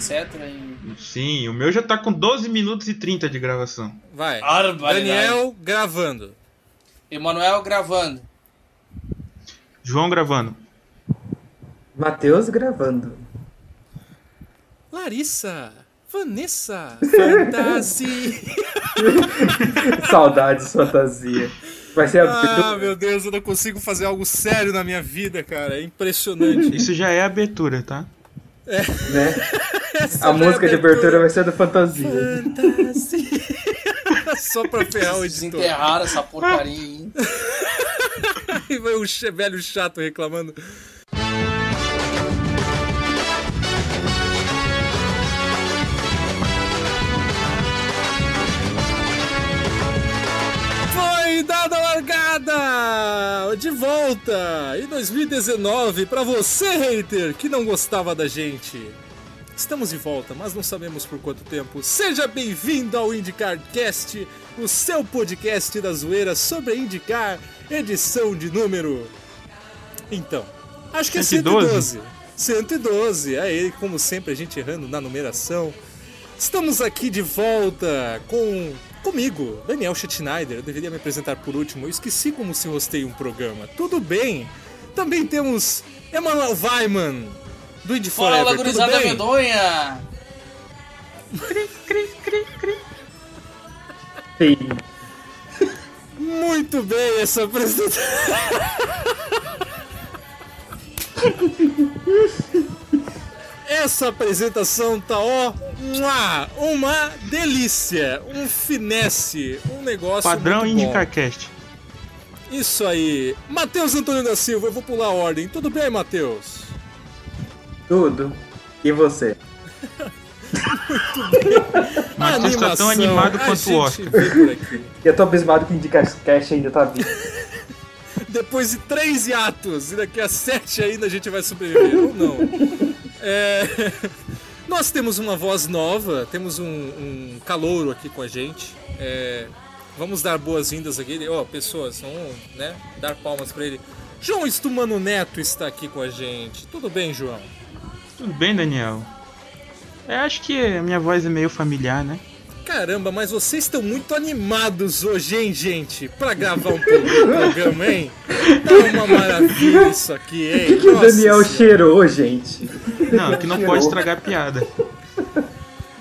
etc. E... Sim, o meu já tá com 12 minutos e 30 de gravação. Vai. Daniel gravando. Emanuel gravando. João gravando. Matheus gravando. Larissa. Vanessa. Fantasia. Saudades, fantasia. Vai ser Ah, meu Deus, eu não consigo fazer algo sério na minha vida, cara. É impressionante. Isso já é abertura, tá? Né? Essa A é música de abertura vai ser do Fantasia. Fantasia. Só pra ferrar o editor. Desenterraram essa porcaria aí. E vai o velho chato reclamando. Largada! De volta! Em 2019, pra você, hater, que não gostava da gente. Estamos de volta, mas não sabemos por quanto tempo. Seja bem-vindo ao IndyCarCast, o seu podcast da zoeira sobre a IndyCar, edição de número. Então, acho que é 112. 112. 112, aí, como sempre, a gente errando na numeração. Estamos aqui de volta com comigo, Daniel Schneider. Eu deveria me apresentar por último, eu esqueci como se rostei um programa. Tudo bem? Também temos Emanuel Weiman, do Fala, Forever. Tudo gurizada bem? medonha! Sim. Muito bem essa apresentação. Essa apresentação tá ó, uma delícia, um finesse, um negócio Padrão muito. IndyCarCast. Isso aí. Matheus Antônio da Silva, eu vou pular a ordem. Tudo bem, Matheus? Tudo. E você? Matheus tá tão animado quanto o Oscar. Eu tô abismado que o Indicast ainda tá vivo. Depois de três hiatos, e daqui a sete ainda a gente vai sobreviver, ou não. É, Nós temos uma voz nova, temos um, um calouro aqui com a gente. É, Vamos dar boas-vindas aqui. Ó, pessoas, vamos né, dar palmas pra ele. João Estumano Neto está aqui com a gente. Tudo bem, João? Tudo bem, Daniel? Eu acho que a minha voz é meio familiar, né? Caramba, mas vocês estão muito animados hoje, hein, gente? Pra gravar um programa, hein? Tá uma maravilha isso aqui, hein? O que, que o Daniel Senhora. cheirou, gente? Não, que não pode estragar a piada.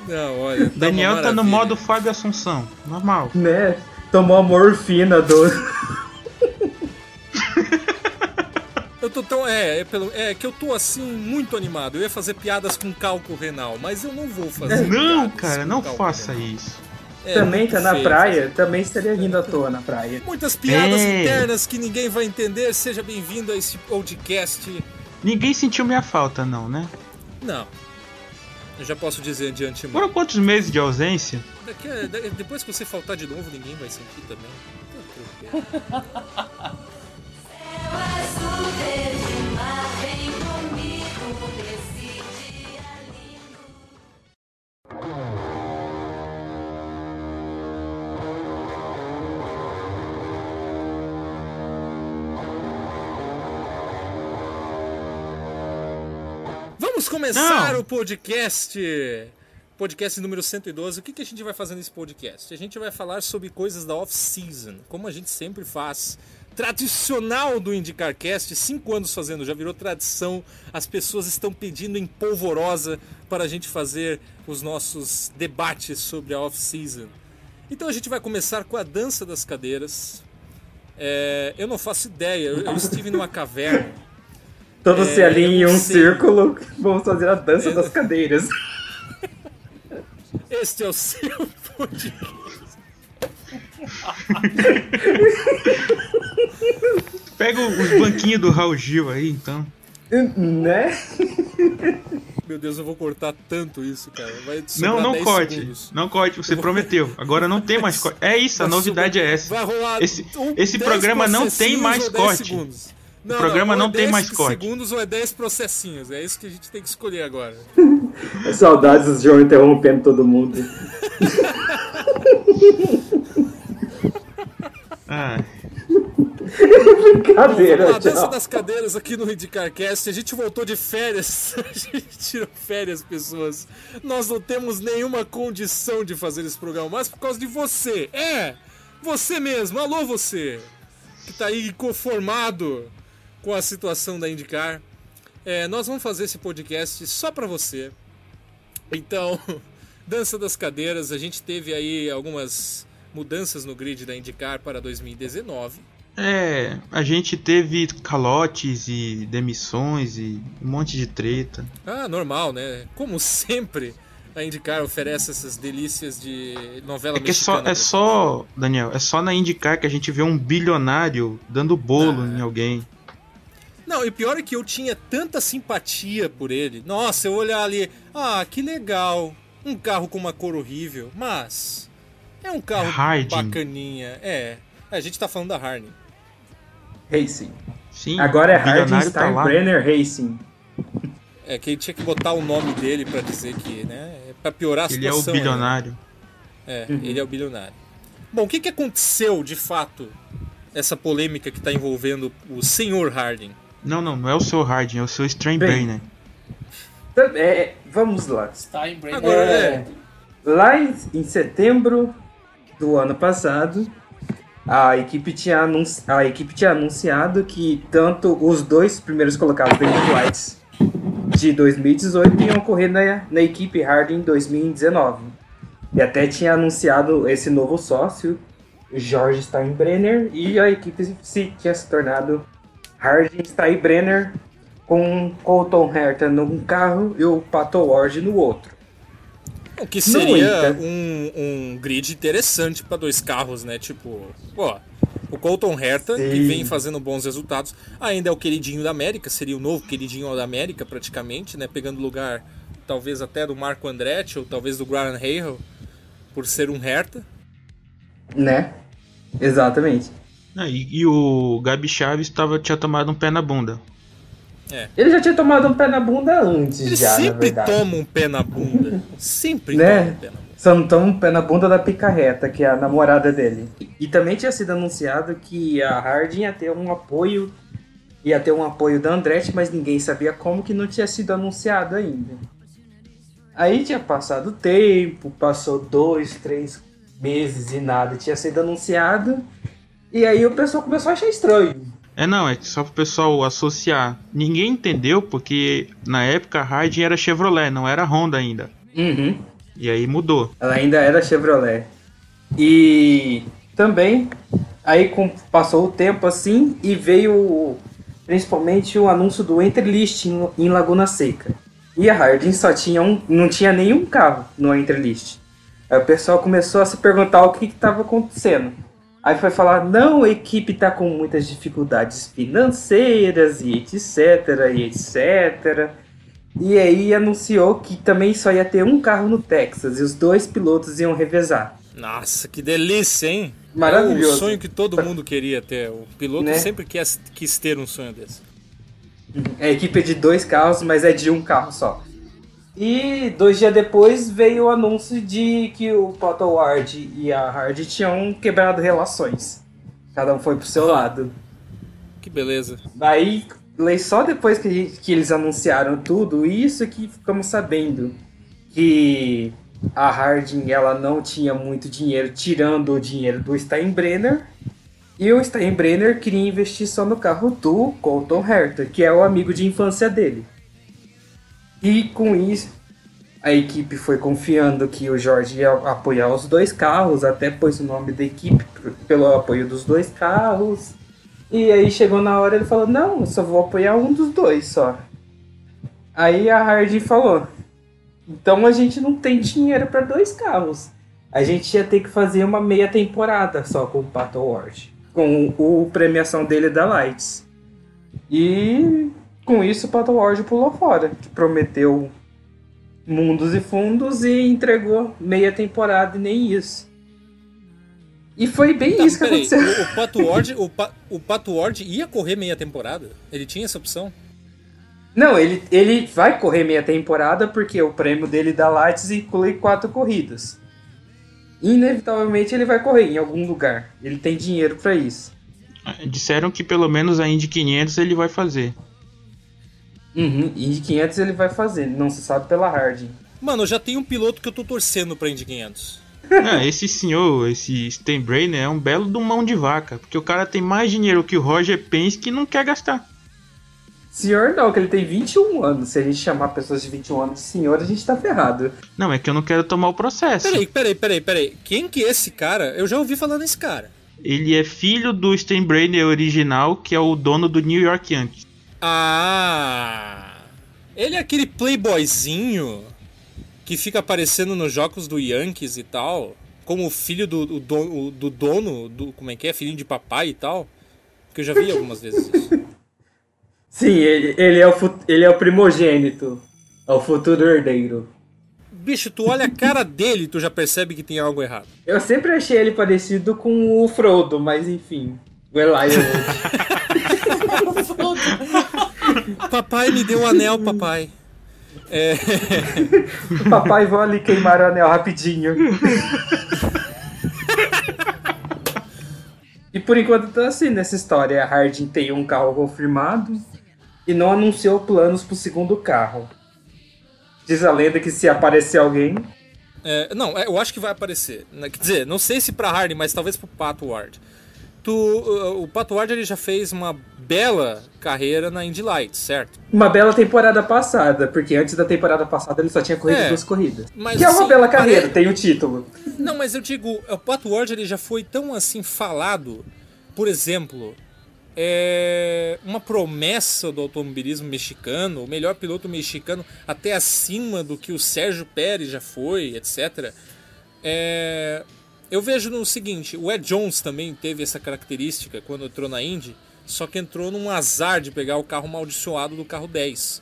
Não, olha. tá Daniel tá no modo Fábio Assunção. Normal. Né? Tomou a morfina do. Eu tô tão. É, é, pelo, é que eu tô assim, muito animado. Eu ia fazer piadas com cálculo renal, mas eu não vou fazer. Não, cara, não faça renal. isso. É também tá na feio praia, fazer. também estaria rindo à toa na praia. Muitas piadas Ei. internas que ninguém vai entender. Seja bem-vindo a esse podcast. Ninguém sentiu minha falta, não, né? Não. Eu já posso dizer de antemão. Foram quantos meses de ausência? Daqui a- da- depois que você faltar de novo, ninguém vai sentir também. começar Não. o podcast. Podcast número 112. O que, que a gente vai fazer nesse podcast? A gente vai falar sobre coisas da off-season, como a gente sempre faz. Tradicional do IndyCarCast, cinco anos fazendo, já virou tradição. As pessoas estão pedindo em polvorosa para a gente fazer os nossos debates sobre a off-season. Então a gente vai começar com a dança das cadeiras. É, eu não faço ideia, eu, eu estive numa caverna. Todos É, se alinham em um círculo, vamos fazer a dança É. das cadeiras. Este é o seu podcast. Pega os banquinhos do Raul Gil aí, então. né? Meu Deus, eu vou cortar tanto isso, cara. Vai Não, não 10 corte. segundos. Não corte, você prometeu. Agora não tem mais corte. É isso, a novidade é essa. Vai rolar Esse, um- esse 10 programa não tem mais ou 10 corte. segundos. O programa ou não é tem 10 mais corte. segundos ou é 10 processinhos. É isso que a gente tem que escolher agora. Saudades do João interrompendo todo mundo. Ah, Brincadeira, Vamos lá, dança das cadeiras aqui no IndyCarCast. A gente voltou de férias. A gente tirou férias, pessoas. Nós não temos nenhuma condição de fazer esse programa, mas por causa de você. É! Você mesmo. Alô, você! Que tá aí conformado com a situação da IndyCar. É, nós vamos fazer esse podcast só pra você. Então, dança das cadeiras. A gente teve aí algumas mudanças no grid da IndyCar para 2019. É, a gente teve calotes e demissões e um monte de treta. Ah, normal, né? Como sempre, a IndyCar oferece essas delícias de novela É que é só, mexicana. é só, Daniel, é só na IndyCar que a gente vê um bilionário dando bolo Ah. em alguém. Não, e pior é que eu tinha tanta simpatia por ele. Nossa, eu olhar ali, ah, que legal. Um carro com uma cor horrível, mas é um carro Harding. bacaninha. É, a gente tá falando da Harney. Racing. Sim, Agora é bilionário Harding tá. Steinbrenner Racing. É que ele tinha que botar o nome dele pra dizer que, né? É pra piorar a Ele é o situação. né? bilionário. É, ele é o bilionário. Bom, o que, que aconteceu de fato? Essa polêmica que tá envolvendo o senhor Harding. Não, não, não é o seu Harding, é o seu Steinbrenner. Então, é, vamos lá. Steinbrenner. É, é. Lá em, em setembro do ano passado, a equipe, tinha anunci- a equipe tinha anunciado que tanto os dois primeiros colocados da Lights de 2018 iam correr na, na equipe Harding 2019. E até tinha anunciado esse novo sócio, Jorge Steinbrenner, e a equipe se, tinha se tornado Harding Steinbrenner com Colton Herta num carro e o Pato Ward no outro. O que seria um, um grid interessante para dois carros, né? Tipo, o Colton Herta, que Sim. vem fazendo bons resultados, ainda é o queridinho da América, seria o novo queridinho da América, praticamente, né? Pegando lugar, talvez até do Marco Andretti, ou talvez do Graham Hale, por ser um Herta. Né? Exatamente. Ah, e, e o Gabi Chaves tava, tinha tomado um pé na bunda. Ele já tinha tomado um pé na bunda antes, Ele já, sempre toma um pé na bunda. Sempre Né? toma um pé na bunda. Só não toma um pé na bunda da picarreta, que é a namorada dele. E também tinha sido anunciado que a Harding ia ter um apoio. Ia ter um apoio da Andretti, mas ninguém sabia como que não tinha sido anunciado ainda. Aí tinha passado tempo, passou dois, três meses e nada tinha sido anunciado. E aí o pessoal começou a achar estranho. É não, é só pro pessoal associar. Ninguém entendeu porque na época a Harding era Chevrolet, não era Honda ainda. Uhum. E aí mudou. Ela ainda era Chevrolet. E também, aí com, passou o tempo assim e veio principalmente o anúncio do Entrelist em, em Laguna Seca. E a Harding só tinha um, não tinha nenhum carro no Entrelist. Aí o pessoal começou a se perguntar o que estava acontecendo. Aí foi falar, não, a equipe está com muitas dificuldades financeiras e etc, e etc. E aí anunciou que também só ia ter um carro no Texas e os dois pilotos iam revezar. Nossa, que delícia, hein? Maravilhoso. É o sonho que todo mundo queria ter. O piloto Né? sempre quis, quis ter um sonho desse. A equipe é de dois carros, mas é de um carro só. E dois dias depois veio o anúncio de que o Pato Ward e a Hardy tinham quebrado relações. Cada um foi pro seu lado. Que beleza. Aí, lei só depois que, gente- que eles anunciaram tudo isso que ficamos sabendo que a Harding ela não tinha muito dinheiro, tirando o dinheiro do Steinbrenner. E o Steinbrenner queria investir só no carro do Colton Herta, que é o amigo de infância dele. E com isso, a equipe foi confiando que o Jorge ia apoiar os dois carros, até pôs o nome da equipe pelo apoio dos dois carros. E aí chegou na hora ele falou: Não, eu só vou apoiar um dos dois só. Aí a Hardy falou: Então a gente não tem dinheiro para dois carros. A gente ia ter que fazer uma meia temporada só com o Pato Ward. Com o, o premiação dele da Lights. E com isso o Pato Ward pulou fora. Que prometeu mundos e fundos e entregou meia temporada e nem isso. E foi bem Tá, isso que peraí, aconteceu. o, o Pato Ward, o, Pa- o Pato Ward ia correr meia temporada? Ele tinha essa opção? Não, ele, ele vai correr meia temporada porque o prêmio dele da Lights inclui quatro corridas. Inevitavelmente ele vai correr em algum lugar. Ele tem dinheiro pra isso. Disseram que pelo menos a Indy 500 ele vai fazer. Uhum, e de 500 ele vai fazer, não se sabe pela Harding. Mano, eu já tenho um piloto que eu tô torcendo pra Indy 500. Ah, esse senhor, esse Steinbrenner, é um belo do mão de vaca. Porque o cara tem mais dinheiro que o Roger Penske e não quer gastar. Senhor não, que ele tem 21 anos. Se a gente chamar pessoas de 21 anos de senhor, a gente tá ferrado. Não, é que eu não quero tomar o processo. Peraí, peraí, peraí, peraí. Quem que é esse cara? Eu já ouvi falando desse cara. Ele é filho do Steinbrenner original, que é o dono do New York Yankees. Ah! Ele é aquele playboyzinho que fica aparecendo nos jogos do Yankees e tal, como o filho do, do, dono- do dono, do, como é que é? Filhinho de papai e tal. Que eu já vi algumas vezes isso. Sim, ele, ele, é, o, ele é o primogênito. É o futuro herdeiro. Bicho, tu olha a cara dele e tu já percebe que tem algo errado. Eu sempre achei ele parecido com o Frodo, mas enfim. O Elijah. Papai me deu o anel, papai. É, Papai, vou ali queimar o anel rapidinho. e por enquanto tá assim nessa história. A Harding tem um carro confirmado e não anunciou planos pro segundo carro. Diz a lenda que se aparecer alguém. é, não, é, eu acho que vai aparecer. Né, Quer dizer, não sei se pra Hardy, mas talvez pro Pato Ward. Tu, uh, o Pato Ward ele já fez uma bela carreira na Indy Lights, certo? Uma bela temporada passada, porque antes da temporada passada ele só tinha corrido É, duas corridas. mas que é uma assim, bela carreira, pare- tem o título. Não, mas eu digo, o Pato Ward ele já foi tão assim falado, por exemplo, é uma promessa do automobilismo mexicano, o melhor piloto mexicano, até acima do que o Sérgio Pérez já foi, etc. É, eu vejo no seguinte, o Ed Jones também teve essa característica quando entrou na Indy, só que entrou num azar de pegar o carro maldiçoado do carro 10.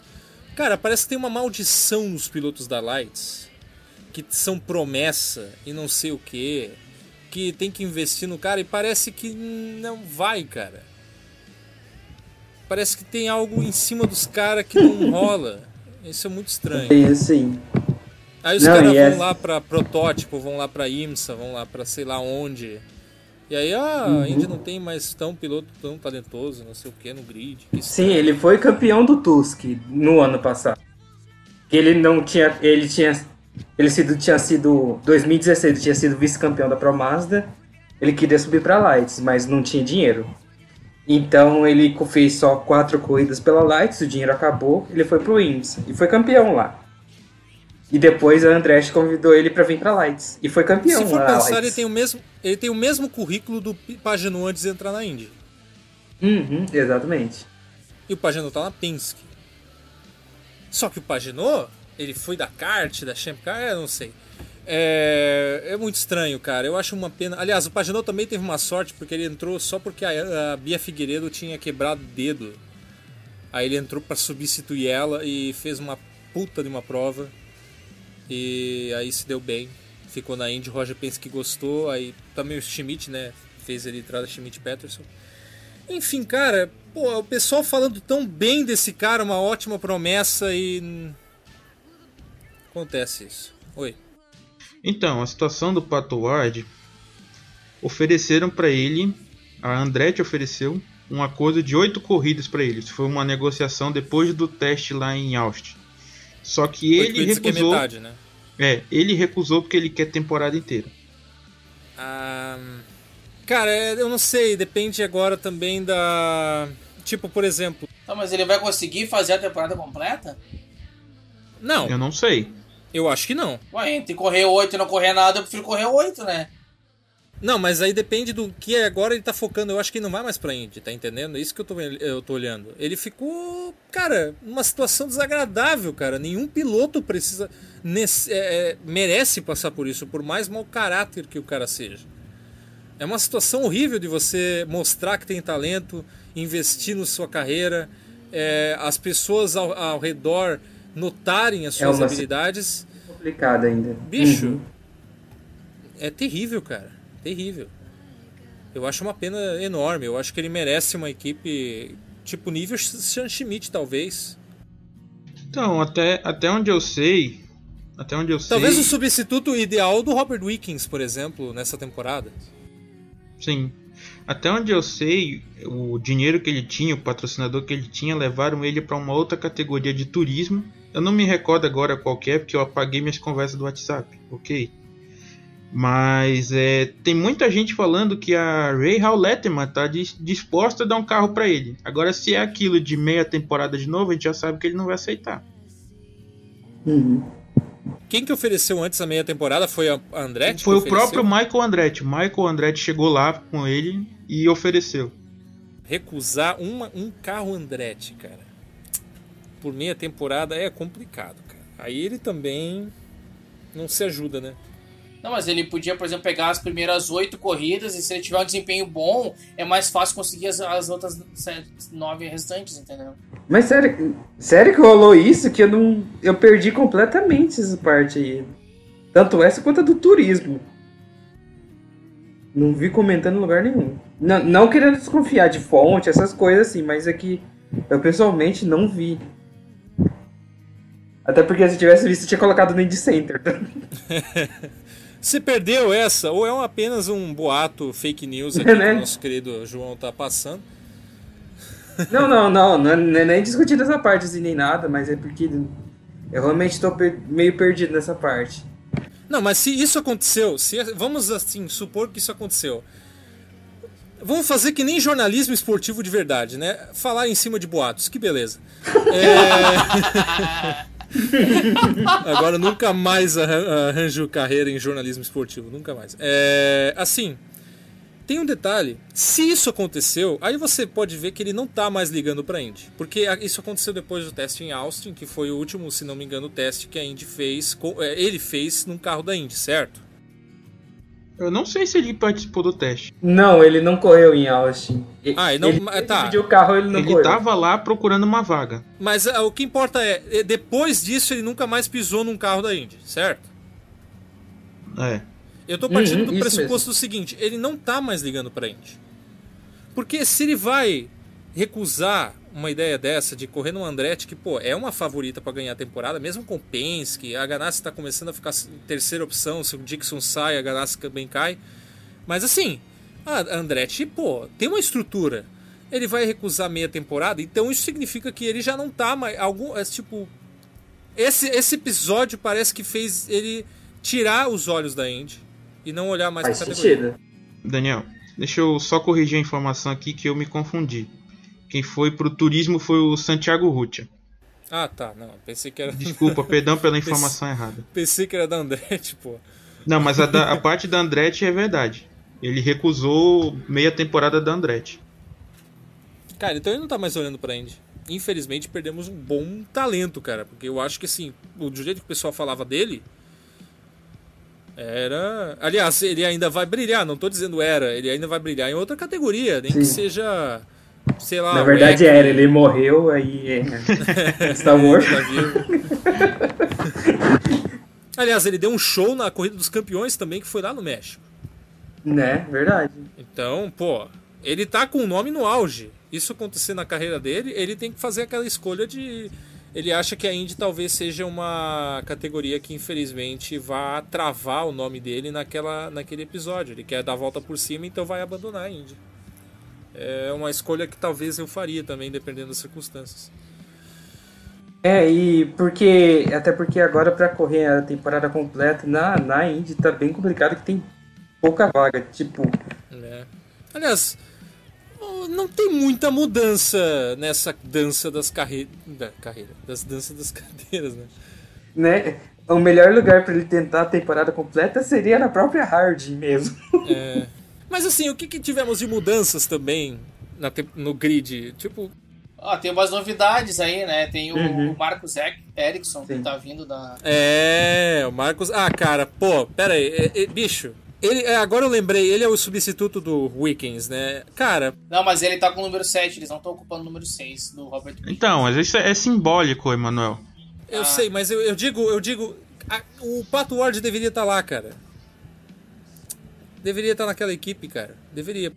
Cara, parece que tem uma maldição nos pilotos da Lights que são promessa e não sei o que, que tem que investir no cara e parece que não vai, cara. Parece que tem algo em cima dos caras que não rola. Isso é muito estranho. E assim. Aí os caras vão essa- lá pra protótipo, vão lá pra IMSA, vão lá pra sei lá onde. E aí, ah, Uhum. a Indy não tem mais tão piloto tão talentoso, não sei o que, no grid. Que Sim, ele foi campeão do Tusk no ano passado. Ele não tinha. Ele tinha. Ele sido, tinha sido. 2016 ele tinha sido vice-campeão da Pro Mazda. Ele queria subir pra Lights, mas não tinha dinheiro. Então ele fez só quatro corridas pela Lights, o dinheiro acabou, ele foi pro IMSA e foi campeão lá. E depois a Andretti convidou ele pra vir pra Lights. E foi campeão Se for pensar, ele Lights. tem, o mesmo, ele tem o mesmo currículo do Pagano antes de entrar na Indy. Uhum, exatamente. E o Pagano tá na Penske. Só que o Pagano, ele foi da kart, da Champ Car, eu não sei. É, é muito estranho, cara. Eu acho uma pena. Aliás, o Pagano também teve uma sorte porque ele entrou só porque a, a Bia Figueiredo tinha quebrado o dedo. Aí ele entrou pra substituir ela e fez uma puta de uma prova. E aí se deu bem. Ficou na Indy, Roger pensa que gostou. Aí também o Schmidt, né? Fez ele entrada Schmidt Peterson. Enfim, cara, pô, o pessoal falando tão bem desse cara, uma ótima promessa e. Acontece isso. Oi. Então, a situação do Pato Ward ofereceram pra ele, a Andretti ofereceu um acordo de oito corridas pra ele. Isso foi uma negociação depois do teste lá em Austin. Só que Oito ele é recusou. metade, né? É, ele recusou porque ele quer temporada inteira. Ah, cara, é, eu não sei, depende agora também da. Tipo, por exemplo. Tá, mas ele vai conseguir fazer a temporada completa? Não, Eu não sei. eu acho que não. Ué, entre correr 8 e não correr nada, eu prefiro correr 8, né? Não, mas aí depende do que agora ele tá focando. Eu acho que ele não vai mais pra Indy, tá entendendo? É isso que eu tô, eu tô olhando. Ele ficou, cara, numa situação desagradável, cara. Nenhum piloto precisa. nesse- é, é, merece passar por isso, por mais mau caráter que o cara seja. É uma situação horrível de você mostrar que tem talento, investir na sua carreira, é, as pessoas ao, ao redor notarem as É suas uma- habilidades. Complicado ainda. Bicho, Uhum. é terrível, cara. Terrível. Eu acho uma pena enorme. Eu acho que ele merece uma equipe tipo nível Sean Schmidt, talvez. Então, até, até onde eu sei. Até onde eu Talvez sei. o substituto ideal do Robert Wickens, por exemplo, nessa temporada. Sim. Até onde eu sei, o dinheiro que ele tinha, o patrocinador que ele tinha, levaram ele para uma outra categoria de turismo. Eu não me recordo agora qual que é, porque eu apaguei minhas conversas do WhatsApp, ok? Mas é, tem muita gente falando que a Ray Hall Letterman tá dis- disposta a dar um carro para ele. Agora, se é aquilo de meia temporada de novo, a gente já sabe que ele não vai aceitar. Uhum. Quem que ofereceu antes a meia temporada foi a Andretti? Foi o próprio Michael Andretti. Michael Andretti chegou lá com ele e ofereceu. recusar uma, um carro Andretti, cara. Por meia temporada é complicado, cara. Aí ele também não se ajuda, né? Não, mas ele podia, por exemplo, pegar as primeiras oito corridas e se ele tiver um desempenho bom, é mais fácil conseguir as, as outras nove restantes, entendeu? Mas sério, sério que rolou isso que eu não. Eu perdi completamente essa parte aí. Tanto essa quanto a do turismo. Não vi comentando em lugar nenhum. Não, não querendo desconfiar de fonte, essas coisas assim, mas é que eu pessoalmente não vi. Até porque se tivesse visto, eu tinha colocado no Indie Center. Você perdeu essa, ou é apenas um boato fake news aqui Né? que o nosso querido João tá passando. Não, não, não, não é não é nem discutindo essa parte assim, nem nada, mas é porque eu realmente tô per- meio perdido nessa parte. Não, mas se isso aconteceu, se vamos assim supor que isso aconteceu. Vamos fazer que nem jornalismo esportivo de verdade, né? Falar em cima de boatos, que beleza. É... Agora nunca mais arran- arranjo carreira em jornalismo esportivo, nunca mais. É... Assim, tem um detalhe. Se isso aconteceu, aí você pode ver que ele não tá mais ligando pra Indy. Porque a- isso aconteceu depois do teste em Austin, que foi o último, se não me engano, teste que a Indy fez. é, Ele fez num carro da Indy, certo? Eu não sei se ele participou do teste. Não, ele não correu em Austin. E- Ah, ele não- ele, ele tá. dividiu o carro, ele não ele correu. tava lá procurando uma vaga. Mas ah, o que importa é, é, depois disso ele nunca mais pisou num carro da Indy, certo? É. Eu tô partindo Uhum, do pressuposto do seguinte, ele não tá mais ligando pra Indy. Porque se ele vai recusar uma ideia dessa de correr no Andretti, que pô, é uma favorita pra ganhar a temporada, mesmo com o Penske, a Ganassi tá começando a ficar terceira opção, se o Dixon sai, a Ganassi também cai. Mas assim, a Andretti, pô, tem uma estrutura. Ele vai recusar meia temporada, então isso significa que ele já não tá mais algum, é, tipo, esse, esse episódio parece que fez ele tirar os olhos da Indy e não olhar mais Faz pra categoria. sentido. Daniel, deixa eu só corrigir a informação aqui que eu me confundi. Quem foi pro turismo foi o Santiago Rutia. Ah, tá, não, pensei que era Desculpa, perdão pela informação errada. pensei que era da Andretti, pô. Não, mas a, da- a parte da Andretti é verdade. Ele recusou meia temporada da Andretti. Cara, então ele não tá mais olhando pra Indy. Infelizmente perdemos um bom talento, cara, porque eu acho que assim, o do jeito que o pessoal falava dele era, aliás, ele ainda vai brilhar, não tô dizendo era, ele ainda vai brilhar em outra categoria, nem que Sim. seja sei lá, Na verdade Eck, era, ele morreu, aí é. Star Wars. tá. Aliás, ele deu um show na Corrida dos Campeões também, que foi lá no México. Né, verdade. Então, pô, ele tá com o nome no auge. Isso acontecer na carreira dele, ele tem que fazer aquela escolha de. Ele acha que a Indy talvez seja uma categoria que infelizmente vá travar o nome dele naquela, naquele episódio. Ele quer dar a volta por cima, então vai abandonar a Indy. É uma escolha que talvez eu faria também, dependendo das circunstâncias. É, e porque. Até porque agora pra correr a temporada completa na, na Indy tá bem complicado que tem pouca vaga. Tipo, né? Aliás, não tem muita mudança nessa dança das carreiras. Da carreira. Das danças das cadeiras, né? né? O melhor lugar pra ele tentar a temporada completa seria na própria Hard mesmo. É, Mas assim, o que, que tivemos de mudanças também na no grid? Tipo, Ó, tem umas novidades aí, né? Tem o Uhum. Marcos Ek- Erickson, que tá vindo da. é. O Marcos. Ah, cara, pô, pera aí. é- é, bicho. Ele, é, agora eu lembrei, ele é o substituto do Wickens, né? Cara, Não, mas ele tá com o número 7, eles não estão ocupando o número 6 do Robert Wickens. Então, mas isso é simbólico, Emanuel. eu Ah. sei, mas eu, eu digo, eu digo. a- o Pato Ward deveria estar lá, cara. Deveria estar naquela equipe, cara. Deveria.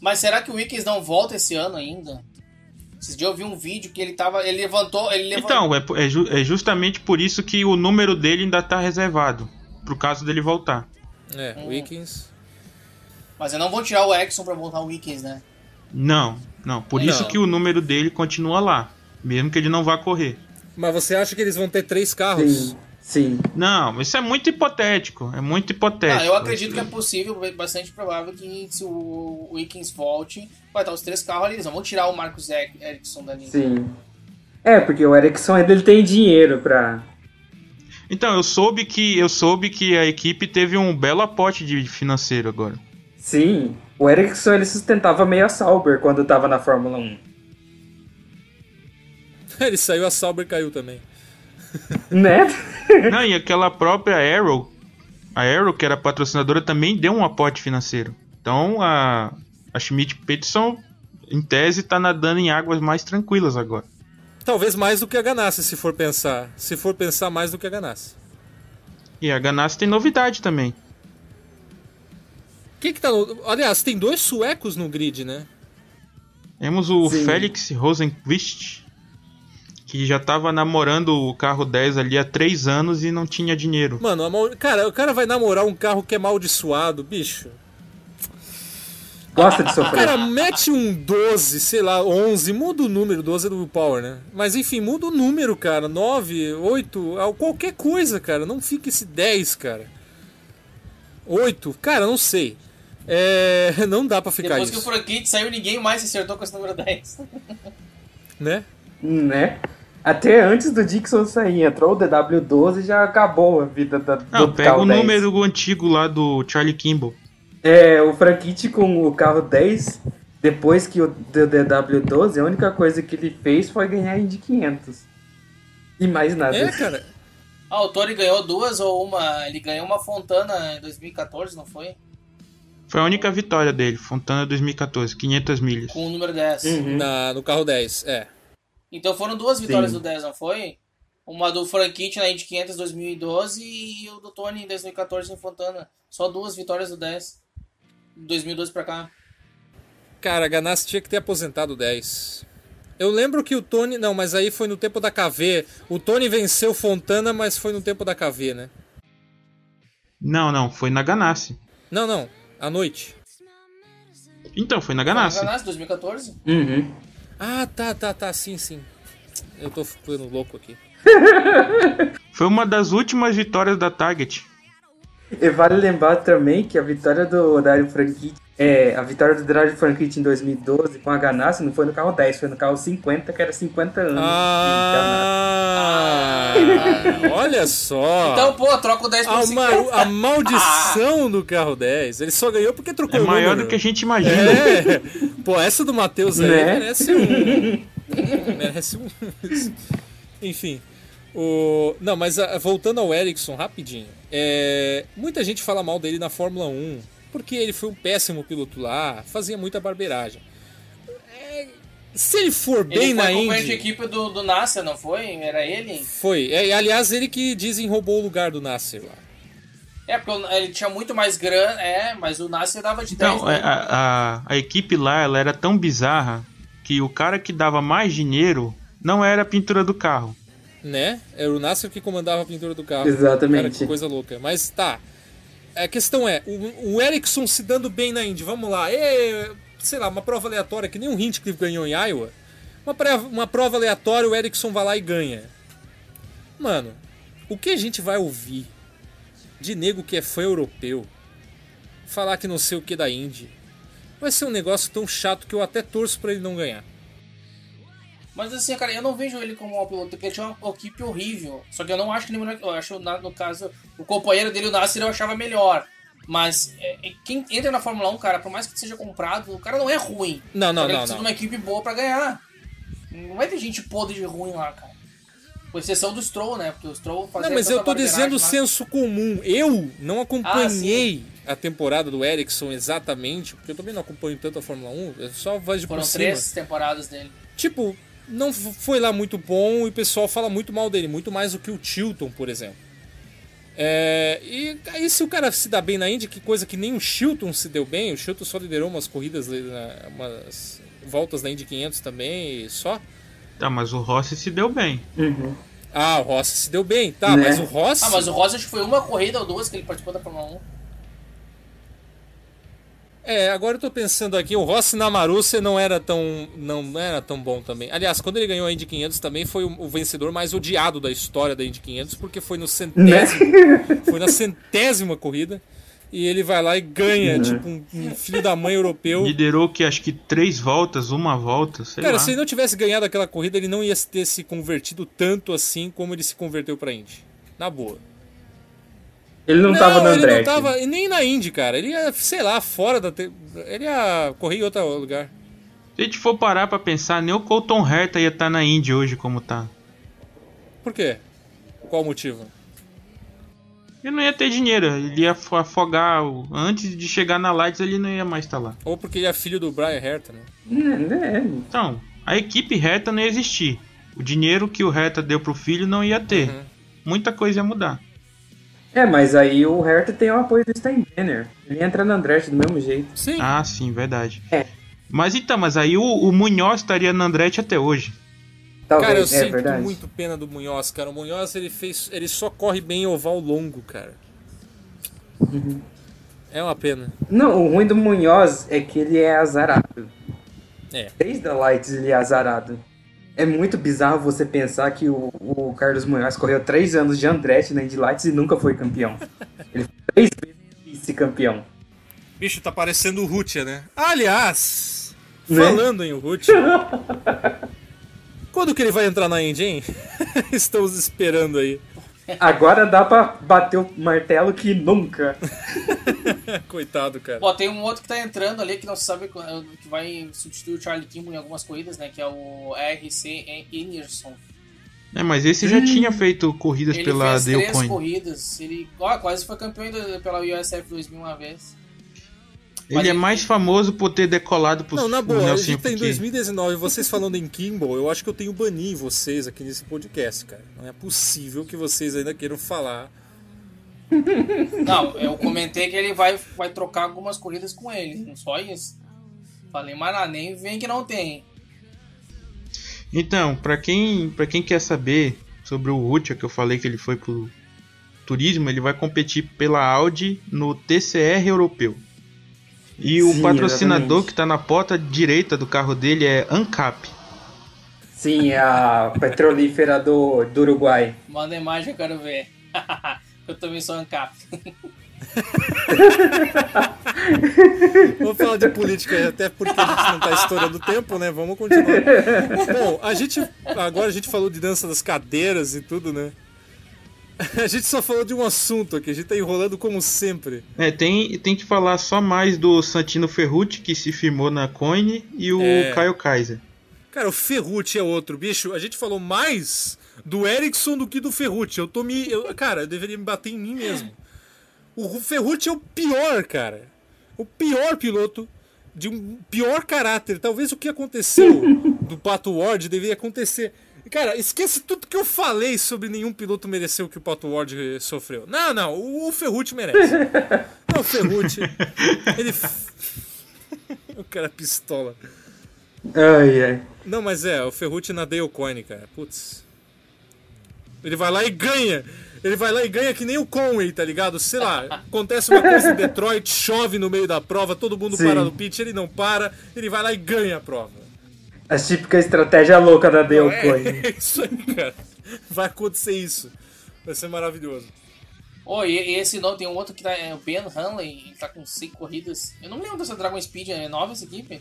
Mas será que o Wickens não volta esse ano ainda? Esses dias eu vi um vídeo que ele tava. Ele levantou. Ele levantou. Então, é, é ju- é justamente por isso que o número dele ainda tá reservado. Pro caso dele voltar. É, Hum. Wickens. Mas eu não vou tirar o Exxon pra voltar o Wickens, né? Não, não. Por Não. isso que o número dele continua lá. Mesmo que ele não vá correr. Mas você acha que eles vão ter três carros? Sim, sim. Não, isso é muito hipotético. É muito hipotético. Ah, eu acredito que é possível, bastante provável que se o Wickens volte, vai estar os três carros ali. Eles não vão tirar o Marcos Eric- Ericsson dali. Sim. É, porque o Erickson ainda ele tem dinheiro pra. Então, eu soube que eu soube que a equipe teve um belo aporte de financeiro agora. Sim. O Erickson ele sustentava meio a Sauber quando tava na Fórmula 1. Ele saiu, a Sauber caiu também. Né? Não, e aquela própria Arrow, a Arrow, que era patrocinadora, também deu um aporte financeiro. Então a, a Schmidt Peterson, em tese, tá nadando em águas mais tranquilas agora. Talvez mais do que a Ganassi, se for pensar. Se for pensar mais do que a Ganassi. E a Ganassi tem novidade também. Quem que tá no... Aliás, tem dois suecos no grid, né? Temos o Sim. Felix Rosenqvist, que já tava namorando o carro 10 ali há 3 anos e não tinha dinheiro. Mano, a mal- cara, o cara vai namorar um carro que é maldiçoado, bicho. Gosta de O sofrer. cara mete um 12, sei lá, 11, muda o número, 12 é do Power, né? Mas enfim, muda o número, cara. 9, 8, ah, qualquer coisa, cara. Não fica esse 10, cara. 8, cara, não sei. É, não dá pra ficar Depois que o isso, Franquite saiu, ninguém mais se acertou com esse número 10. né? Né? Até antes do Dixon sair, entrou o DW12 e já acabou a vida da, Não, do pega carro o 10. número antigo lá do Charlie Kimball. É, o Franchitti com o carro 10, depois que o do DW12, a única coisa que ele fez foi ganhar Indy 500. E mais nada. É, cara. Ah, o Tony ganhou duas ou uma. Ele ganhou uma Fontana em 2014, não foi? Foi a única vitória dele, Fontana 2014, 500 milhas. Com o número 10. Uhum. Na, no carro 10, é. Então foram duas vitórias Sim. do 10, não foi? Uma do Franquite na Indy 500 2012 e o do Tony em 2014 em Fontana. Só duas vitórias do 10. De 2012 pra cá. Cara, a Ganassi tinha que ter aposentado o 10. Eu lembro que o Tony. Não, mas aí foi no tempo da KV. O Tony venceu Fontana, mas foi no tempo da KV, né? Não, não, foi na Ganassi. Não, não. À noite. Então, foi na Foi Ganassi. na Ganassi, 2014. Uhum. Ah, tá, tá, tá. Sim, sim. Eu tô ficando louco aqui. Foi uma das últimas vitórias da Target. E vale lembrar também que a vitória do Dario Franchitti, é, a vitória do Dario Franchitti em 2012 com a Ganassi não foi no carro 10, foi no carro 50, que era 50 anos. Ah! olha só! Então, pô, troca o 10 por a, 50. ma- a maldição do carro 10. Ele só ganhou porque trocou É o maior número. do que a gente imagina. É. Pô, essa do Matheus aí Né? merece um. merece um. Enfim. O... Não, mas ah, voltando ao Ericsson rapidinho. É... Muita gente fala mal dele na Fórmula 1 porque ele foi um péssimo piloto lá, fazia muita barbeiragem. É, Se ele for bem Ele foi na companheiro de Indy. equipe do, do Nasser, não foi? Era ele? Foi. É, aliás, ele que dizem roubou o lugar do Nasser lá. É, porque ele tinha muito mais grana, é, mas o Nasser dava de 10. Então, né? a, a, a equipe lá ela era tão bizarra que o cara que dava mais dinheiro não era a pintura do carro. Né? Era o Nasser que comandava a pintura do carro. Exatamente. Cara, que coisa louca. Mas tá. A questão é, o, o Ericsson se dando bem na Indy, vamos lá. Ê, sei lá, uma prova aleatória, que nem o Hinchcliffe ganhou em Iowa. Uma, pre- uma prova aleatória, o Ericsson vai lá e ganha. Mano, o que a gente vai ouvir de nego que é fã europeu falar que não sei o que da Indy vai ser um negócio tão chato que eu até torço pra ele não ganhar. Mas assim, cara, eu não vejo ele como um piloto, porque ele tinha uma equipe horrível. Só que eu não acho que ele, eu acho no caso o companheiro dele, o Nasser, eu achava melhor. Mas é, é, quem entra na Fórmula 1, cara, por mais que seja comprado, o cara não é ruim. Não, não, ele não, precisa não. de uma equipe boa pra ganhar. Não vai ter gente podre de ruim lá, cara. Com exceção do Stroll, né? Porque o Stroll fazia Não, mas eu tô dizendo lá. senso comum. Eu não acompanhei a temporada do Ericsson exatamente, porque eu também não acompanho tanto a Fórmula 1, eu só vejo Foram por cima. três temporadas dele. Tipo, não foi lá muito bom e o pessoal fala muito mal dele, muito mais do que o Chilton, por exemplo. É, e aí se o cara se dá bem na Indy, que coisa que nem o Chilton se deu bem, o Chilton só liderou umas corridas, na- umas voltas da Indy 500 também, e só. Tá, mas o Rossi se deu bem. Uhum. Ah, o Rossi se deu bem, tá, Né? mas o Rossi... Ah, mas o Rossi acho que foi uma corrida ou duas que ele participou da Fórmula 1. É, agora eu tô pensando aqui, o Rossi na Marúcia não era tão não era tão bom também. Aliás, quando ele ganhou a Indy 500 também foi o, o vencedor mais odiado da história da Indy 500, porque foi no centésimo, foi na centésima corrida e ele vai lá e ganha, tipo um, um filho da mãe europeu. Liderou que acho que três voltas, uma volta, sei Cara, lá. se ele não tivesse ganhado aquela corrida, ele não ia ter se convertido tanto assim como ele se converteu pra Indy. Na boa. Ele não, tava no ele Andretti. não tava e nem na Indy, cara. Ele ia, sei lá, fora da. te- Ele ia correr em outro lugar. Se a gente for parar pra pensar, nem o Colton Herta ia estar na Indy hoje como tá. Por quê? Qual o motivo? Ele não ia ter dinheiro, ele ia afo- afogar. o- Antes de chegar na Lights, ele não ia mais estar lá. Ou porque ele é filho do Brian Herta, né? É, é. Então, a equipe Herta não ia existir. O dinheiro que o Herta deu pro filho não ia ter. Uhum. Muita coisa ia mudar. É, mas aí o Hertha tem o apoio do Steinbrenner. Ele entra no Andretti do mesmo jeito. Sim. Ah, sim, verdade. É. Mas então, mas aí o, o Munhoz estaria na Andretti até hoje. Talvez, cara, eu é sinto verdade. muito pena do Munhoz, cara. O Munhoz ele fez. ele só corre bem em oval longo, cara. Uhum. É uma pena. Não, o ruim do Munhoz é que ele é azarado. É. Desde a Lights ele é azarado. É muito bizarro você pensar que o, o Carlos Munhoz correu três anos de Andretti na Indy Lights e nunca foi campeão. Ele foi três vezes vice-campeão. Bicho, tá parecendo o Rutia, né? Aliás, Né? falando em Rutia. quando que ele vai entrar na Indy, hein? Estamos esperando aí. Agora dá pra bater o martelo que nunca. Coitado, cara. Pô, tem um outro que tá entrando ali que não se sabe que vai substituir o Charlie Kimball em algumas corridas, né? Que é o RC Enerson. É, mas esse já tinha feito corridas Ele pela fez Dale três Coyne. corridas. Ele ó, quase foi campeão pela USF 2000 uma vez. Ele é ele- mais famoso por ter decolado pro Não, na boa, a gente tá em Piquet. 2019, vocês falando em Kimball, eu acho que eu tenho banir vocês aqui nesse podcast, cara. Não é possível que vocês ainda queiram falar. Não, eu comentei que ele vai, vai trocar algumas corridas com ele. Não só isso. Falei, mas não, nem vem que não tem. Então, pra quem, pra quem quer saber sobre o Rutia, que eu falei que ele foi pro turismo, ele vai competir pela Audi no TCR europeu. E o Sim, patrocinador exatamente. que tá na porta direita do carro dele é ANCAP. Sim, é a petrolífera do, do Uruguai. Manda imagem, eu quero ver. eu também sou ANCAP. Vamos falar de política, até porque a gente não tá estourando o tempo, né? Vamos continuar. Bom, a gente. Agora a gente falou de dança das cadeiras e tudo, né? A gente só falou de um assunto aqui, a gente tá enrolando como sempre. É, tem, tem que falar só mais do Santino Ferrucci, que se firmou na Coine, e o É. Caio Kaiser. Cara, o Ferrucci é outro, bicho. A gente falou mais do Ericsson do que do Ferrucci. Eu tô me. eu- cara, eu deveria me bater em mim mesmo. O Ferrucci é o pior, cara. O pior piloto de um pior caráter. Talvez o que aconteceu do Pato Ward deveria acontecer. Cara, esquece tudo que eu falei sobre nenhum piloto mereceu o que o Pato Ward sofreu. Não, não, o o Ferrucci merece. Não, o Ferrucci. Ele. o cara é pistola. Ai, ai. Não, mas é, o Ferrucci na Dale Coyne, cara. Putz. Ele vai lá e ganha. Ele vai lá e ganha que nem o Conway, tá ligado? Sei lá, acontece uma coisa em Detroit, chove no meio da prova, todo mundo Sim. para no pit, ele não para, ele vai lá e ganha a prova. A típica estratégia louca da Dale Coyne. É isso aí, cara. Vai acontecer isso. Vai ser maravilhoso. Oh, e, e esse não, tem um outro que tá, é o Ben Hanley, ele tá com cinco corridas. Eu não lembro dessa Dragon Speed, é nova essa equipe?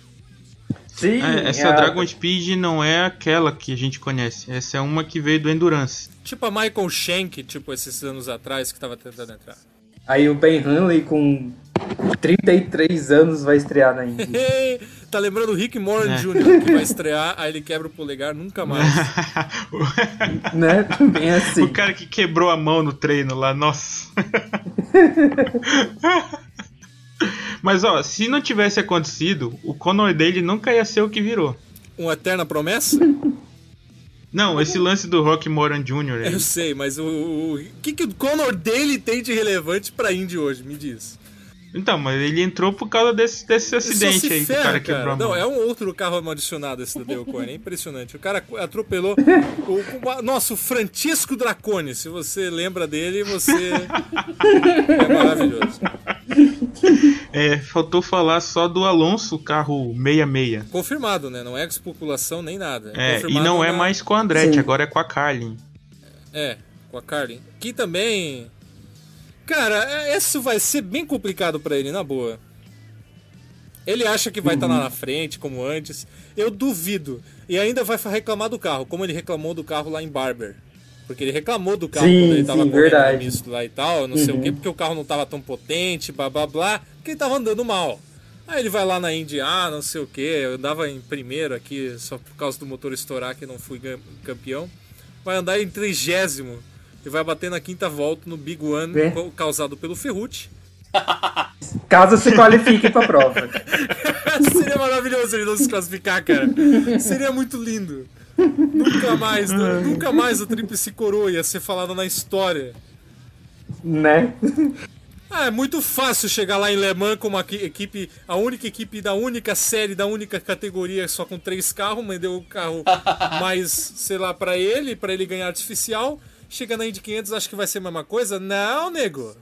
Sim, É, essa a- Dragon Speed não é aquela que a gente conhece. Essa é uma que veio do Endurance. Tipo a Michael Shank, tipo, esses anos atrás que tava tentando entrar. Aí o Ben Hanley com 33 anos vai estrear na Indy. tá lembrando o Rick Moran É. Jr., que vai estrear, aí ele quebra o polegar, nunca mais. né? Bem assim. o cara que quebrou a mão no treino lá, nossa. Mas ó, se não tivesse acontecido, o Conor dele nunca ia ser o que virou. Uma eterna promessa? Não, esse lance do Rock Moran Jr. aí. Eu sei, mas o, o, o que, que o Conor dele tem de relevante pra Indy hoje? Me diz. Então, mas ele entrou por causa desse, desse acidente se aí que o ferra, cara quebrou a mão. Não, é um outro carro adicionado esse da Dale Coyne, é impressionante. O cara atropelou o, o nosso Francisco Dracone. Se você lembra dele, você é maravilhoso. É, faltou falar só do Alonso, carro 66. Confirmado, né? Não é especulação nem nada. É, e confirmado não é na- mais com a Andretti, Sim. agora é com a Carlin. É, com a Carlin. Que também. Cara, é- isso vai ser bem complicado pra ele, na boa. Ele acha que vai estar Uhum. lá na frente, como antes. Eu duvido. E ainda vai reclamar do carro, como ele reclamou do carro lá em Barber. Porque ele reclamou do carro Sim, quando ele tava sim, correndo misto lá e tal, não sei o Uhum. quê, porque o carro não tava tão potente, blá blá blá, porque ele tava andando mal. Aí ele vai lá na Indy, ah, não sei o que, eu andava em primeiro aqui só por causa do motor estourar que não fui campeão. Vai andar em trigésimo e vai bater na quinta volta no Big One co- causado pelo Ferrucci. Caso se qualifique pra prova. Seria maravilhoso ele não se classificar, cara. Seria muito lindo. Nunca mais, nu- nunca mais a Tríplice Coroa ia ser falada na história. Né? Ah, é muito fácil chegar lá em Le Mans com uma equi- equipe, a única equipe da única série, da única categoria, só com três carros, mas deu o carro mais, sei lá, pra ele, pra ele ganhar artificial. Chega na Indy 500, acho que vai ser a mesma coisa? Não, nego.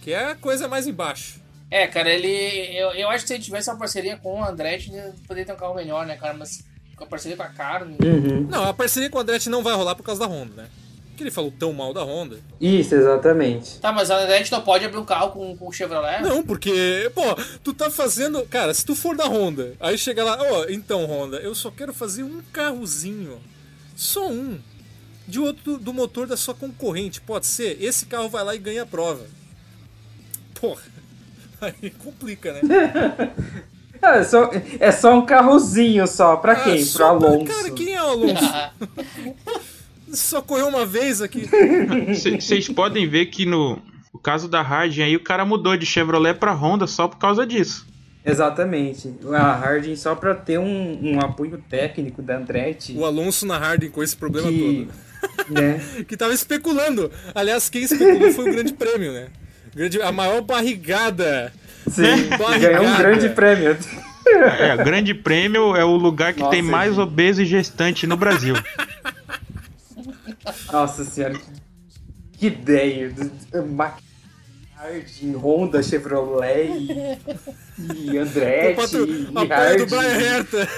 Que é a coisa mais embaixo. É, cara, ele. Eu, eu acho que se ele tivesse uma parceria com o Andretti, ele poderia ter um carro melhor, né, cara? Mas com a parceria com a Carmen. Uhum. Não, a parceria com o Andretti não vai rolar por causa da Honda, né? Que ele falou tão mal da Honda. Isso, exatamente. Tá, mas a Andretti não pode abrir um carro com, com o Chevrolet? Não, porque, pô, tu tá fazendo. Cara, se tu for da Honda, aí chega lá, ó, então, Honda, eu só quero fazer um carrozinho. Só um. De outro do motor da sua concorrente, pode ser? Esse carro vai lá e ganha a prova. Porra. Aí complica, né? É só, é só um carrozinho só. Pra Ah, quem? Pro só pra- Alonso. Cara, quem é o Alonso? Só correu uma vez aqui. Vocês podem ver que no, no caso da Hardin aí, o cara mudou de Chevrolet pra Honda só por causa disso. Exatamente. A Harding só pra ter um, um apoio técnico da Andretti. O Alonso na Harding com esse problema que, todo. Né? que tava especulando. Aliás, quem especulou foi o Grande Prêmio, né? Grande, a maior barrigada. Sim, Barrigada. ganhou um grande prêmio. É, o Grande Prêmio é o lugar que Nossa, tem mais gente. obeso e gestante no Brasil. Nossa senhora, que, ideia. McLaren, Honda, Chevrolet e, e O Andretti patro, e apoio do Brian. Herta.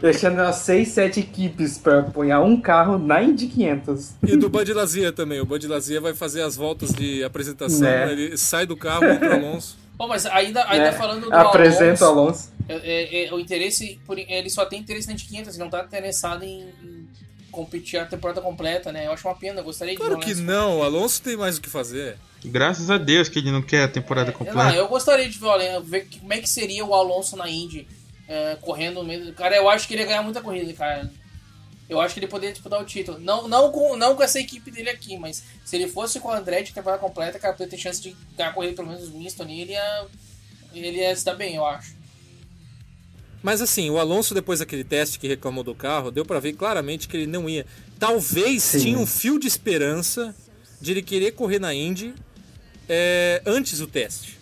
Deixando as 6, 7 equipes pra apoiar um carro na Indy 500. E do Bud Lazia também. O Bud Lazia vai fazer as voltas de apresentação. Né. Ele sai do carro, entra o Alonso. Pô, mas ainda, ainda né? falando do Apresenta o Alonso, Alonso. é- é- é, o interesse, por, ele só tem interesse na Indy 500, ele não tá interessado em, em competir a temporada completa, né? Eu acho uma pena, eu gostaria de Claro ver o que Alonso. não, o Alonso tem mais o que fazer. Graças a Deus que ele não quer a temporada Não, completa. eu gostaria de ver, ver como é que seria o Alonso na Indy, é, correndo mesmo. Cara, eu acho que ele ia ganhar muita corrida, cara. Eu acho que ele poderia disputar o título. Não, não, com, não com essa equipe dele aqui, mas se ele posse com o Andretti temporada completa, cara, poderia ter chance de ganhar a corrida pelo menos misto ali, ele ia, ele ia se dar bem, eu acho. Mas assim, o Alonso, depois daquele teste que reclamou do carro, deu pra ver claramente que ele não ia. Talvez Sim. tinha um fio de esperança de ele querer correr na Indy é, antes do teste.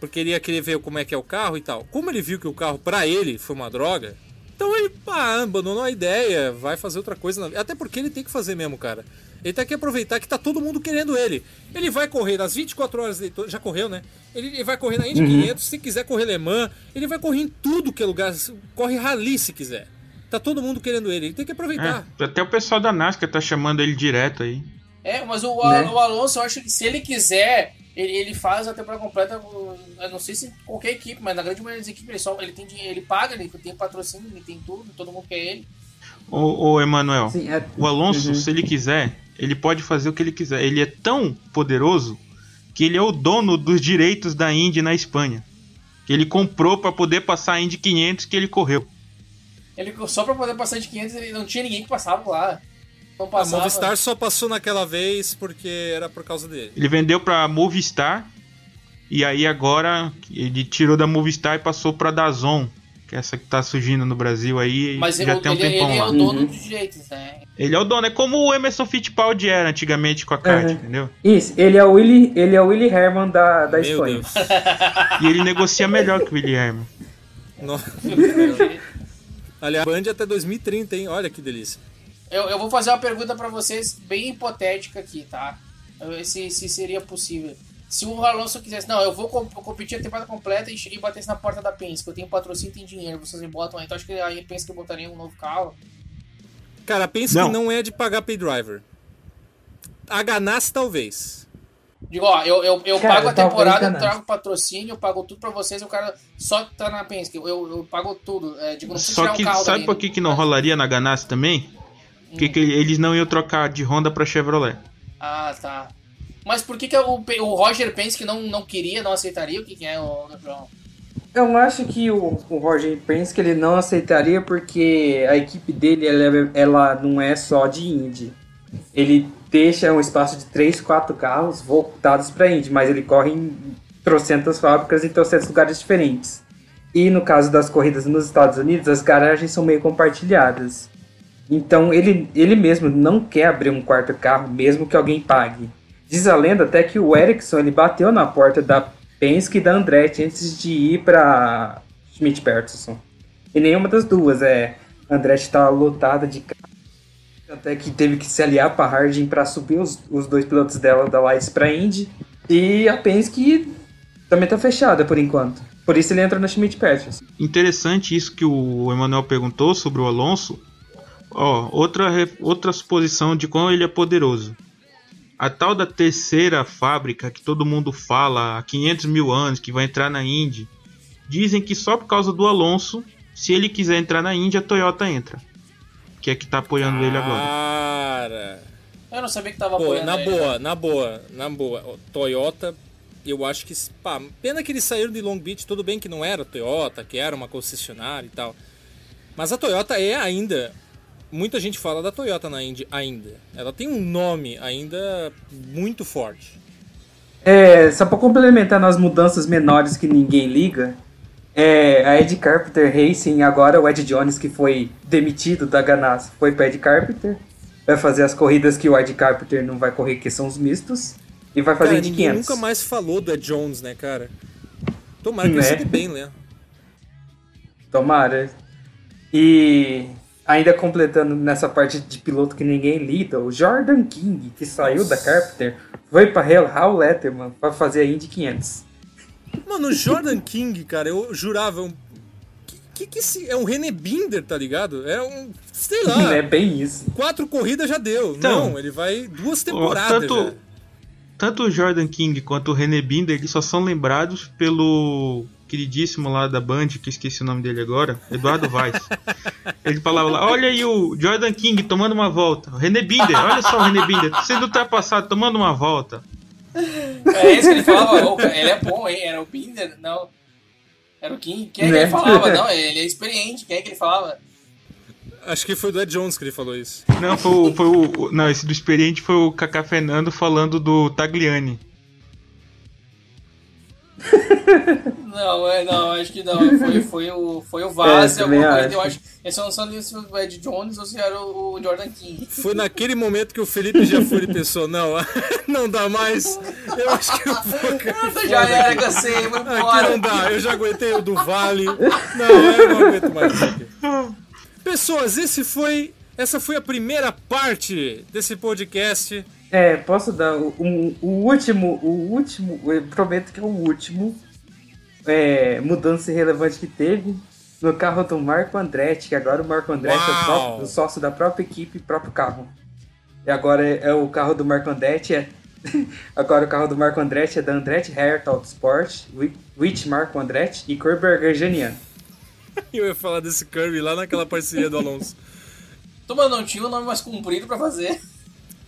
Porque ele ia querer ver como é que é o carro e tal. Como ele viu que o carro, pra ele, foi uma droga, então ele pá, abandonou a ideia, vai fazer outra coisa. Até porque ele tem que fazer mesmo, cara. Ele tem que aproveitar que tá todo mundo querendo ele. Ele vai correr nas 24 horas, de... já correu, né? Ele, ele vai correr na Indy 500, se quiser correr Le Mans, ele vai correr em tudo que é lugar, corre rally se quiser. Tá todo mundo querendo ele, ele tem que aproveitar. É, até o pessoal da NASCAR tá chamando ele direto aí. É, mas o, Né? o Alonso, eu acho que se ele quiser, ele, ele faz a temporada completa. Eu não sei se qualquer equipe, mas na grande maioria das equipes ele, só, ele tem dinheiro, ele paga, ele tem patrocínio, ele tem tudo, todo mundo quer ele. Ô, ô Emanuel, Sim, é- o Alonso, Uhum. se ele quiser, ele pode fazer o que ele quiser. Ele é tão poderoso que ele é o dono dos direitos da Indy na Espanha. Que ele comprou pra poder passar a Indy 500 que ele correu. Ele só pra poder passar de 500, ele não tinha ninguém que passava lá. Não A. Movistar só passou naquela vez porque era por causa dele. Ele vendeu pra Movistar e aí agora ele tirou da Movistar e passou pra Dazon, que é essa que tá surgindo no Brasil aí Mas já ele, tem um ele, tempão ele é lá. o dono Uhum. dos direitos, né? Ele é o dono, é como o Emerson Fittipaldi era antigamente com a kart, Uhum. entendeu? Isso, ele é o Willy, ele é o Willy Herman da, da Meu Espanha. Deus. E ele negocia melhor que o William Herman. Aliás, Band até 2030, hein? Olha que delícia. Eu, eu vou fazer uma pergunta pra vocês bem hipotética aqui, tá? Eu- Se, se seria possível. Se o Alonso quisesse, não, eu vou com- competir a temporada completa e, e batesse na porta da Penske, eu tenho patrocínio, tenho dinheiro, vocês me botam aí, então acho que aí a Penske botaria um novo carro. Cara, pensa Não. que não é de pagar pay driver. A Ganassi talvez. Digo, ó, eu, eu, eu Cara, pago a temporada, eu trago patrocínio, eu pago tudo pra vocês, o cara só tá na Penske, eu, eu pago tudo. É, digo, não precisa Só que um carro sabe por que, que não rolaria na Ganassi também? Porque que eles não iam trocar de Honda pra Chevrolet. Ah, tá. Mas por que, que o, Pe- o Roger Penske não, não queria, não aceitaria? O que, que é, o Gabriel? Eu acho que o, o Roger Penske ele não aceitaria porque a equipe dele ela, ela não é só de Indy. Ele deixa um espaço de 3, 4 carros voltados para Indy, mas ele corre em trocentas fábricas em trocentos lugares diferentes. E no caso das corridas nos Estados Unidos, as garagens são meio compartilhadas. Então ele, ele mesmo não quer abrir um quarto carro, mesmo que alguém pague. Diz a lenda até que o Ericsson ele bateu na porta da Penske e da Andretti antes de ir para Schmidt Peterson. E nenhuma das duas, é. Andretti estava lotada de carro. Até que teve que se aliar para Harding para subir os, os dois pilotos dela da Lights para Indy. E a Penske também tá fechada por enquanto. Por isso ele entra na Schmidt Peterson. Interessante isso que o Emanuel perguntou sobre o Alonso. Ó, outra, outra suposição de quão ele é poderoso. A tal da terceira fábrica que todo mundo fala há 500 mil anos que vai entrar na Indy. Dizem que só por causa do Alonso, se ele quiser entrar na Indy, a Toyota entra. Que é que tá apoiando ele agora. Cara. Eu não sabia que tava Pô, apoiando na ele. boa, na boa, na boa. O Toyota, eu acho que. Pá, pena que eles saíram de Long Beach, tudo bem que não era Toyota, que era uma concessionária e tal. Mas a Toyota é ainda. Muita gente fala da Toyota na Indy ainda. Ela tem um nome ainda muito forte. É, só para complementar nas mudanças menores que ninguém liga, é, a Ed Carpenter Racing, agora o Ed Jones, que foi demitido da Ganassi, foi para Ed Carpenter. Vai fazer as corridas que o Ed Carpenter não vai correr, que são os mistos. E vai fazer Cara, de ninguém 500. nunca mais falou do Ed Jones, né, cara? Tomara que Né? ele bem, né? Tomara. E ainda completando nessa parte de piloto que ninguém lida, o Jordan King, que saiu da Carpenter, foi para Hal Letterman para fazer a Indy 500. Mano, o Jordan King, cara, eu jurava. Um... Que, que que esse. É um René Binder, tá ligado? É um. Sei lá. É bem isso. Quatro corridas já deu. Então, não, ele vai duas temporadas. tanto, já. tanto o Jordan King quanto o René Binder eles só são lembrados pelo queridíssimo lá da Band, que esqueci o nome dele agora, Eduardo Vaz. Ele falava lá, olha aí o Jordan King tomando uma volta. O René Binder, olha só o René Binder, sendo ultrapassado, tomando uma volta. É isso que ele falava, "Ô, cara, ele é bom, hein? Era o Binder, não. Era o King. Quem é que Né? ele falava? Não, ele é experiente. Quem é que ele falava? Acho que foi do Ed Jones que ele falou isso. Não, foi o, foi o- Não, esse do experiente foi o Kaká Fernando falando do Tagliani. Não, é, não, acho que não. Foi, foi o, foi o Vaz, É, alguma também coisa. Eu acho. acho. Eu só não sei se foi o Ed Jones ou se era o, Jordan King. Foi naquele momento que o Felipe Jafuri pensou: não, não dá mais. Eu acho que eu vou. Já era, cansei, vou Aqui não dá, eu já aguentei o do Vale. Não, eu não aguento mais isso aqui. Pessoas, esse foi. Essa foi a primeira parte desse podcast. É, posso dar o, um- o último, o último, eu prometo que é o último é, mudança relevante que teve no carro do Marco Andretti, que agora o Marco Andretti é o, Uau! próprio- o sócio da própria equipe e próprio carro. E agora é, é o carro do Marco Andretti, é, agora o carro do Marco Andretti é da Andretti Hert Autosport, Wi- Rich Marco Andretti e Kurberger Genian. Eu ia falar desse Kirby lá naquela parceria do Alonso. Toma, não tinha um nome mais comprido pra fazer.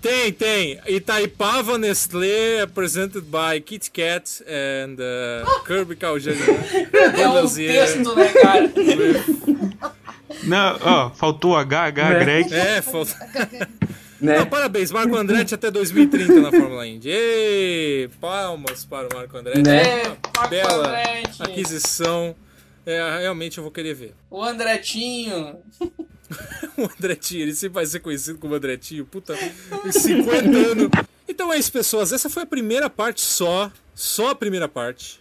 Tem, tem. Itaipava Nestlé, presented by Kit Kat and uh, Kirby Kaujani. É um texto, né, cara? Não, ó, faltou H, H, Né? Greg. É, falta. Né? Não, parabéns, Marco Andretti até 2030 na Fórmula Indy. Ei, palmas para o Marco Andretti. Né? É, Marco Bela Andretti. aquisição. É, realmente eu vou querer ver. O Andretinho. O Andretinho, ele sempre vai ser conhecido como Andretinho. Puta, 50 anos. Então é isso, pessoas. Essa foi a primeira parte só. Só a primeira parte.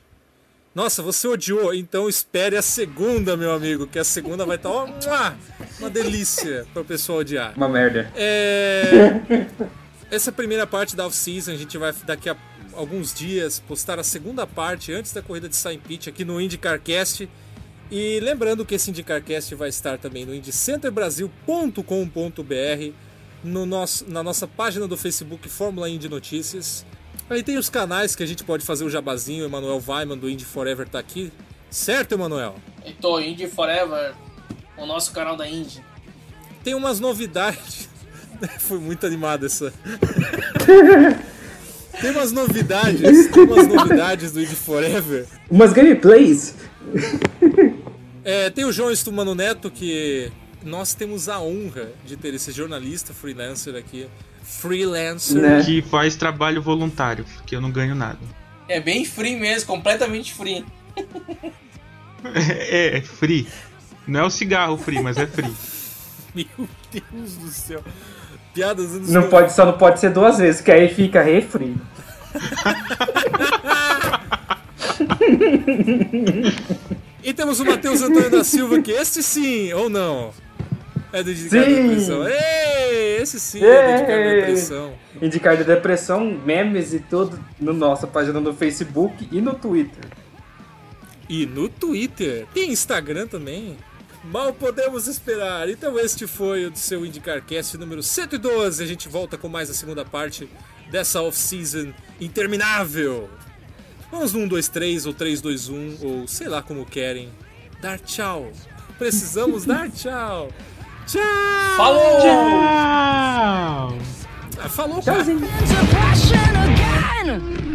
Nossa, você odiou? Então espere a segunda, meu amigo. Que a segunda vai estar, ó, mua, uma delícia para o pessoal odiar. Uma merda. É... Essa primeira parte da off-season, a gente vai daqui a alguns dias, postar a segunda parte antes da corrida de Saint Pete aqui no IndyCarCast. E lembrando que esse IndyCarCast vai estar também no indycenterbrasil.com.br, no nosso, na nossa página do Facebook Fórmula Indy Notícias. Aí tem os canais que a gente pode fazer o jabazinho, o Emanuel Weiman do Indy Forever tá aqui. Certo, Emanuel? Então, Indy Forever, o nosso canal da Indy. Tem umas novidades. Foi muito animado essa. tem umas novidades, tem umas novidades do Indy Forever. Umas gameplays. É, tem o João Estumano Neto, que nós temos a honra de ter esse jornalista freelancer aqui. Freelancer. Né? Que faz trabalho voluntário, que eu não ganho nada. É bem free mesmo, completamente free. É, é free. Não é o cigarro free, mas é free. Meu Deus do céu. Piadas anos Não pode, só não pode ser duas vezes, que aí fica refri. E temos o Matheus Antônio da Silva, que este sim, ou não? É do Indicar Sim. Depressão. Ei, esse sim é do Indicar Ei. Depressão. Indicar de depressão, memes e tudo na nossa página no Facebook e no Twitter. E no Twitter. Tem Instagram também. Mal podemos esperar. Então este foi o seu IndicarCast número 112. A gente volta com mais a segunda parte dessa off-season interminável. Vamos no 1, 2, 3 ou 3, 2, 1 ou sei lá como querem. Dar tchau. Precisamos dar tchau. Tchau! Falou! Ah, falou, cara. Tchauzinho. Again.